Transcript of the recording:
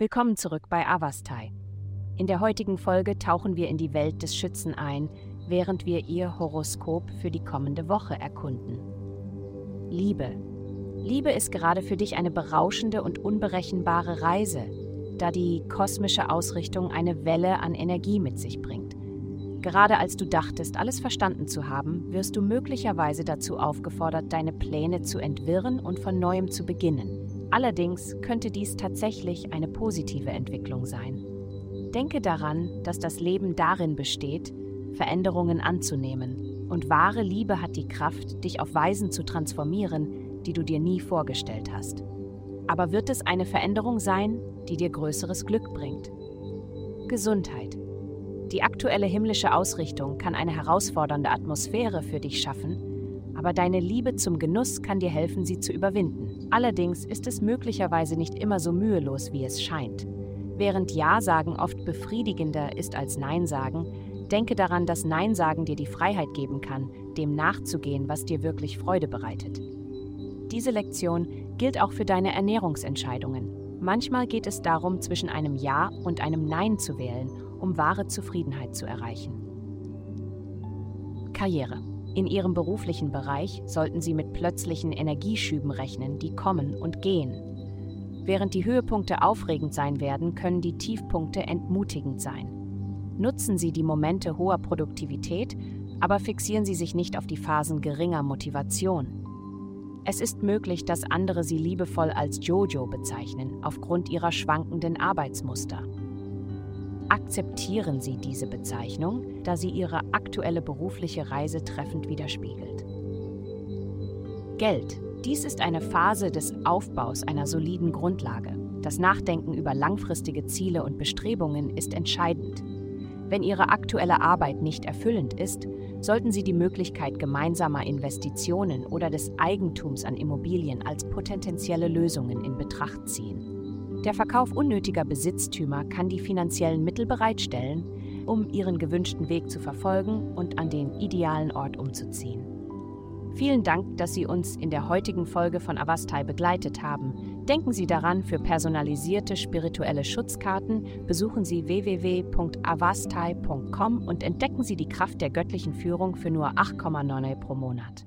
Willkommen zurück bei Avastai. In der heutigen Folge tauchen wir in die Welt des Schützen ein, während wir ihr Horoskop für die kommende Woche erkunden. Liebe. Liebe ist gerade für dich eine berauschende und unberechenbare Reise, da die kosmische Ausrichtung eine Welle an Energie mit sich bringt. Gerade als du dachtest, alles verstanden zu haben, wirst du möglicherweise dazu aufgefordert, deine Pläne zu entwirren und von neuem zu beginnen. Allerdings könnte dies tatsächlich eine positive Entwicklung sein. Denke daran, dass das Leben darin besteht, Veränderungen anzunehmen, und wahre Liebe hat die Kraft, dich auf Weisen zu transformieren, die du dir nie vorgestellt hast. Aber wird es eine Veränderung sein, die dir größeres Glück bringt? Gesundheit. Die aktuelle himmlische Ausrichtung kann eine herausfordernde Atmosphäre für dich schaffen, aber deine Liebe zum Genuss kann dir helfen, sie zu überwinden. Allerdings ist es möglicherweise nicht immer so mühelos, wie es scheint. Während Ja sagen oft befriedigender ist als Nein sagen, denke daran, dass Nein sagen dir die Freiheit geben kann, dem nachzugehen, was dir wirklich Freude bereitet. Diese Lektion gilt auch für deine Ernährungsentscheidungen. Manchmal geht es darum, zwischen einem Ja und einem Nein zu wählen, um wahre Zufriedenheit zu erreichen. Karriere. In Ihrem beruflichen Bereich sollten Sie mit plötzlichen Energieschüben rechnen, die kommen und gehen. Während die Höhepunkte aufregend sein werden, können die Tiefpunkte entmutigend sein. Nutzen Sie die Momente hoher Produktivität, aber fixieren Sie sich nicht auf die Phasen geringer Motivation. Es ist möglich, dass andere Sie liebevoll als Jojo bezeichnen, aufgrund ihrer schwankenden Arbeitsmuster. Akzeptieren Sie diese Bezeichnung, da sie Ihre aktuelle berufliche Reise treffend widerspiegelt. Geld. Dies ist eine Phase des Aufbaus einer soliden Grundlage. Das Nachdenken über langfristige Ziele und Bestrebungen ist entscheidend. Wenn Ihre aktuelle Arbeit nicht erfüllend ist, sollten Sie die Möglichkeit gemeinsamer Investitionen oder des Eigentums an Immobilien als potenzielle Lösungen in Betracht ziehen. Der Verkauf unnötiger Besitztümer kann die finanziellen Mittel bereitstellen, um ihren gewünschten Weg zu verfolgen und an den idealen Ort umzuziehen. Vielen Dank, dass Sie uns in der heutigen Folge von Avastai begleitet haben. Denken Sie daran, für personalisierte spirituelle Schutzkarten besuchen Sie www.avastai.com und entdecken Sie die Kraft der göttlichen Führung für nur 8,9 pro Monat.